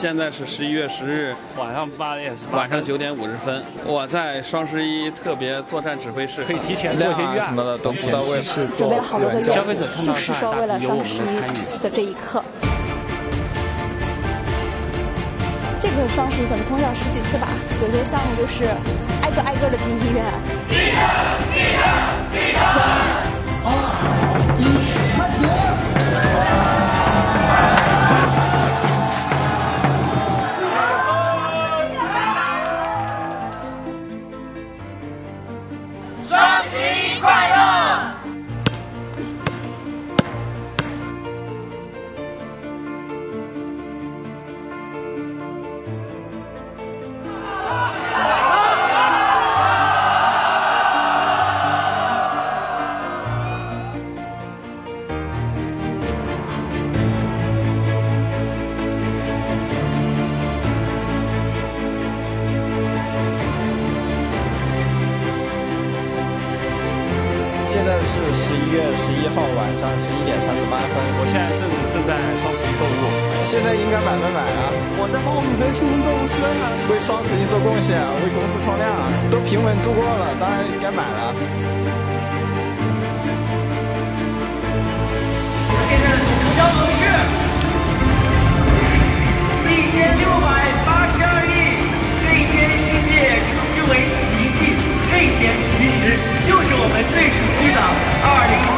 现在是十一月十日晚上八点晚上九点五十分，我在双十一特别作战指挥室，可以提前做些预案什么的都不到位，准备了好多个月，消费者看到就是说为了双十一的这一刻。这个双十一可能通宵十几次吧，有些项目就是挨个挨个的进医院。现在是十一月十一号晚上十一点三十八分，我现在正正在双十一购物，现在应该买没买啊？我在帮我女朋友清空购物车啊，为双十一做贡献，为公司冲量，都平稳度过了，当然应该买了。就是我们最熟悉的二零